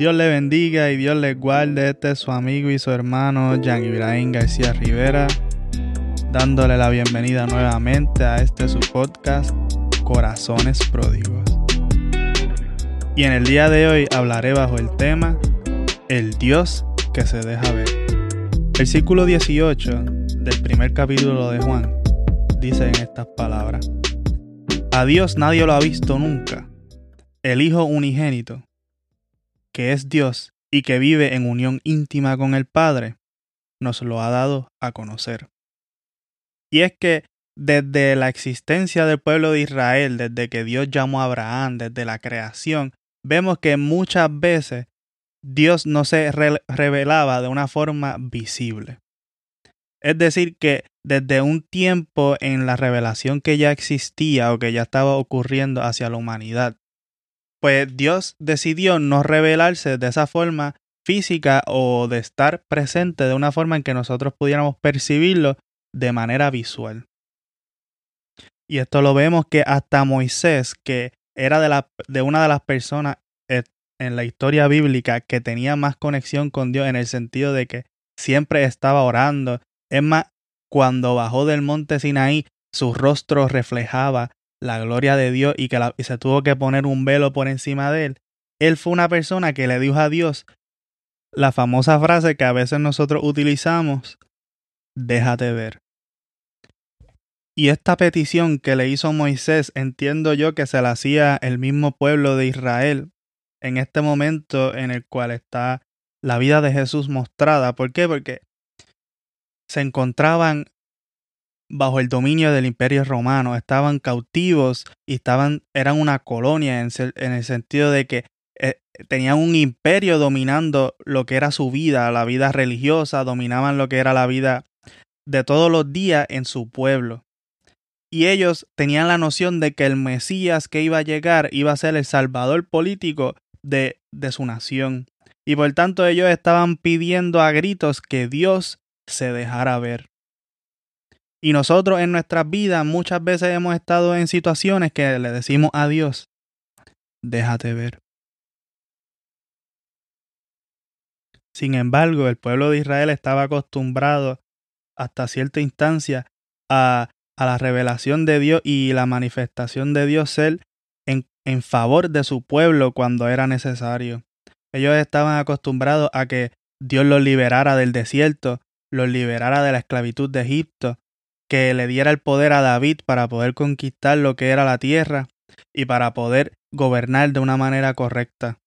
Dios le bendiga y Dios le guarde. Este es su amigo y su hermano Jan Ibrahim García Rivera, dándole la bienvenida nuevamente a este su podcast Corazones Pródigos. Y en el día de hoy hablaré bajo el tema El Dios que se deja ver. Versículo 18 del primer capítulo de Juan dice en estas palabras: A Dios nadie lo ha visto nunca. El Hijo unigénito que es Dios y que vive en unión íntima con el Padre, nos lo ha dado a conocer. Y es que desde la existencia del pueblo de Israel, desde que Dios llamó a Abraham, desde la creación, vemos que muchas veces Dios no se revelaba de una forma visible. Es decir, que desde un tiempo en la revelación que ya existía o que ya estaba ocurriendo hacia la humanidad, pues Dios decidió no revelarse de esa forma física o de estar presente de una forma en que nosotros pudiéramos percibirlo de manera visual. Y esto lo vemos que hasta Moisés, que era de, la, de una de las personas eh, en la historia bíblica que tenía más conexión con Dios en el sentido de que siempre estaba orando. Es más, cuando bajó del monte Sinaí, su rostro reflejaba la gloria de Dios y que se tuvo que poner un velo por encima de él, él fue una persona que le dijo a Dios la famosa frase que a veces nosotros utilizamos, déjate ver. Y esta petición que le hizo Moisés, entiendo yo que se la hacía el mismo pueblo de Israel en este momento en el cual está la vida de Jesús mostrada. ¿Por qué? Porque se encontraban bajo el dominio del imperio romano, estaban cautivos y estaban, eran una colonia en, el sentido de que eh, tenían un imperio dominando lo que era su vida, la vida religiosa, dominaban lo que era la vida de todos los días en su pueblo. Y ellos tenían la noción de que el Mesías que iba a llegar iba a ser el salvador político de, de su nación. Y por tanto ellos estaban pidiendo a gritos que Dios se dejara ver. Y nosotros en nuestras vidas muchas veces hemos estado en situaciones que le decimos a Dios, déjate ver. Sin embargo, el pueblo de Israel estaba acostumbrado hasta cierta instancia a, a la revelación de Dios y la manifestación de Dios ser en, en favor de su pueblo cuando era necesario. Ellos estaban acostumbrados a que Dios los liberara del desierto, los liberara de la esclavitud de Egipto, que le diera el poder a David para poder conquistar lo que era la tierra y para poder gobernar de una manera correcta.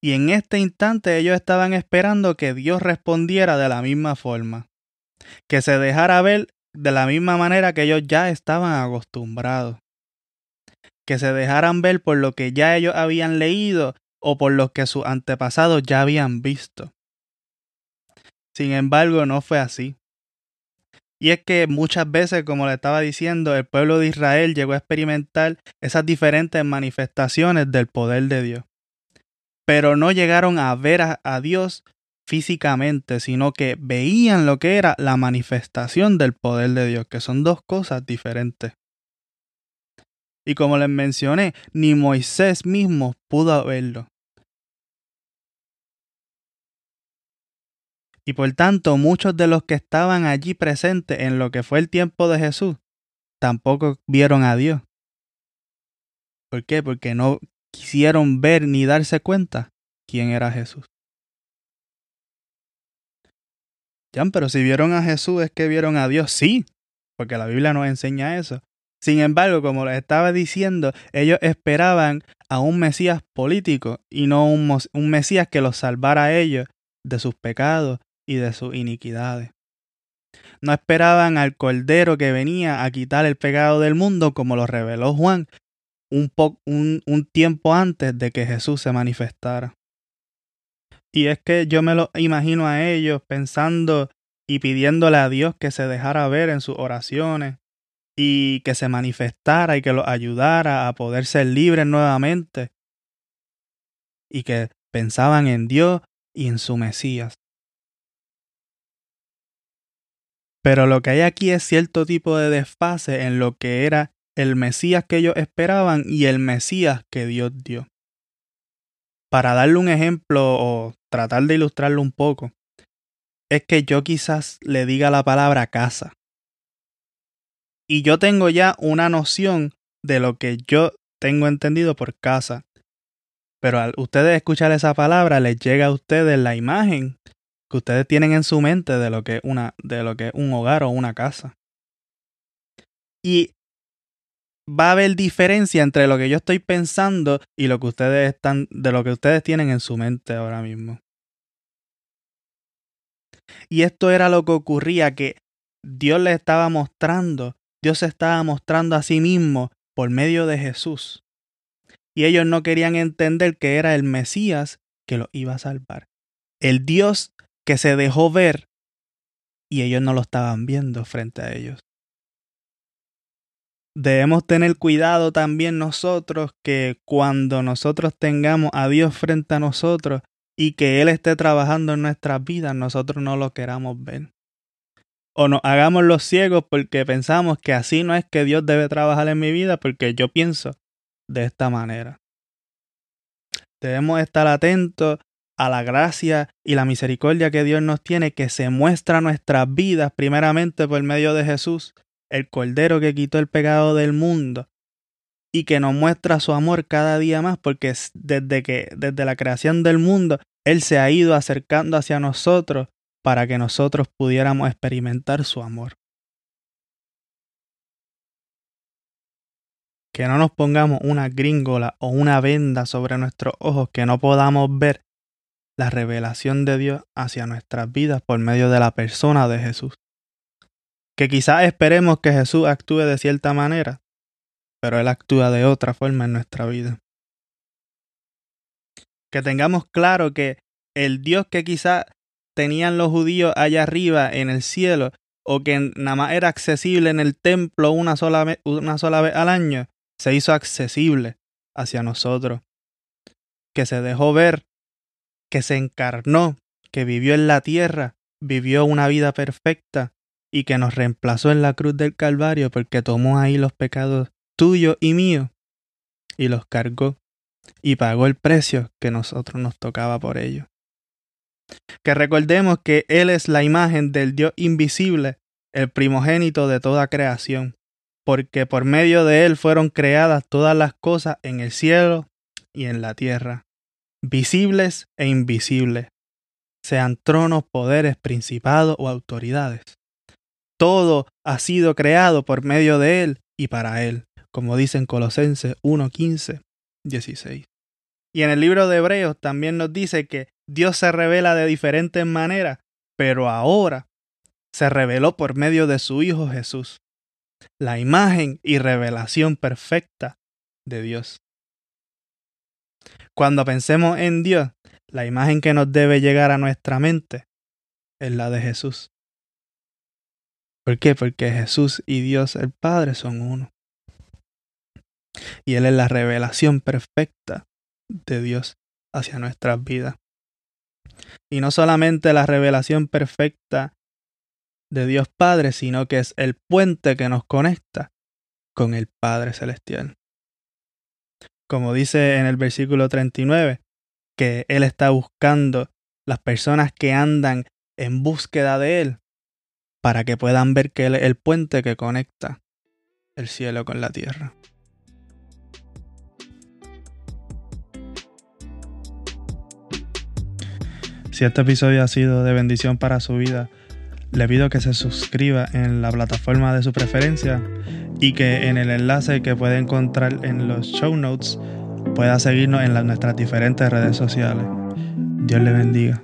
Y en este instante ellos estaban esperando que Dios respondiera de la misma forma, que se dejara ver de la misma manera que ellos ya estaban acostumbrados, que se dejaran ver por lo que ya ellos habían leído o por lo que sus antepasados ya habían visto. Sin embargo, no fue así. Y es que muchas veces, como le estaba diciendo, el pueblo de Israel llegó a experimentar esas diferentes manifestaciones del poder de Dios. Pero no llegaron a ver a, Dios físicamente, sino que veían lo que era la manifestación del poder de Dios, que son dos cosas diferentes. Y como les mencioné, ni Moisés mismo pudo verlo. Y por tanto, muchos de los que estaban allí presentes en lo que fue el tiempo de Jesús, tampoco vieron a Dios. ¿Por qué? Porque no quisieron ver ni darse cuenta quién era Jesús. Ya, pero si vieron a Jesús es que vieron a Dios, sí, porque la Biblia nos enseña eso. Sin embargo, como les estaba diciendo, ellos esperaban a un Mesías político y no un, un Mesías que los salvara a ellos de sus pecados y de sus iniquidades. No esperaban al Cordero que venía a quitar el pecado del mundo, como lo reveló Juan un, un, un tiempo antes de que Jesús se manifestara. Y es que yo me lo imagino a ellos pensando y pidiéndole a Dios que se dejara ver en sus oraciones y que se manifestara y que los ayudara a poder ser libres nuevamente y que pensaban en Dios y en su Mesías. Pero lo que hay aquí es cierto tipo de desfase en lo que era el Mesías que ellos esperaban y el Mesías que Dios dio. para darle un ejemplo o tratar de ilustrarlo un poco, es que yo quizás le diga la palabra casa. Y yo tengo ya una noción de lo que yo tengo entendido por casa. Pero al ustedes escuchar esa palabra, les llega a ustedes la imagen que ustedes tienen en su mente de lo que es una, de lo que un hogar o una casa. Y va a haber diferencia entre lo que yo estoy pensando y lo que ustedes están, de lo que ustedes tienen en su mente ahora mismo. Y esto era lo que ocurría, que Dios le estaba mostrando, Dios se estaba mostrando a sí mismo por medio de Jesús. Y ellos no querían entender que era el Mesías que lo iba a salvar. El Dios que se dejó ver y ellos no lo estaban viendo frente a ellos. Debemos tener cuidado también nosotros que cuando nosotros tengamos a Dios frente a nosotros y que Él esté trabajando en nuestras vidas, nosotros no lo queramos ver. O nos hagamos los ciegos porque pensamos que así no es que Dios debe trabajar en mi vida porque yo pienso de esta manera. Debemos estar atentos a la gracia y la misericordia que Dios nos tiene, que se muestra nuestras vidas primeramente por medio de Jesús, el Cordero que quitó el pecado del mundo, y que nos muestra su amor cada día más, porque desde que desde la creación del mundo él se ha ido acercando hacia nosotros para que nosotros pudiéramos experimentar su amor. Que no nos pongamos una gringola o una venda sobre nuestros ojos que no podamos ver la revelación de Dios hacia nuestras vidas por medio de la persona de Jesús. Que quizás esperemos que Jesús actúe de cierta manera, pero Él actúa de otra forma en nuestra vida. Que tengamos claro que el Dios que quizás tenían los judíos allá arriba en el cielo, o que nada más era accesible en el templo una sola, una sola vez al año, se hizo accesible hacia nosotros. Que se dejó ver, que se encarnó, que vivió en la tierra, vivió una vida perfecta y que nos reemplazó en la cruz del Calvario porque tomó ahí los pecados tuyo y mío, y los cargó, y pagó el precio que nosotros nos tocaba por ello. Que recordemos que Él es la imagen del Dios invisible, el primogénito de toda creación, porque por medio de Él fueron creadas todas las cosas en el cielo y en la tierra, visibles e invisibles, sean tronos, poderes, principados o autoridades. Todo ha sido creado por medio de Él y para Él como dice en Colosenses 1, 15, 16. Y en el libro de Hebreos también nos dice que Dios se revela de diferentes maneras, pero ahora se reveló por medio de su Hijo Jesús, la imagen y revelación perfecta de Dios. Cuando pensemos en Dios, la imagen que nos debe llegar a nuestra mente es la de Jesús. ¿Por qué? Porque Jesús y Dios el Padre son uno y Él es la revelación perfecta de Dios hacia nuestras vidas. Y no solamente la revelación perfecta de Dios Padre, sino que es el puente que nos conecta con el Padre Celestial. Como dice en el versículo 39, que Él está buscando las personas que andan en búsqueda de Él para que puedan ver que Él es el puente que conecta el cielo con la tierra. Si este episodio ha sido de bendición para su vida, le pido que se suscriba en la plataforma de su preferencia y que en el enlace que puede encontrar en los show notes pueda seguirnos en nuestras diferentes redes sociales. Dios le bendiga.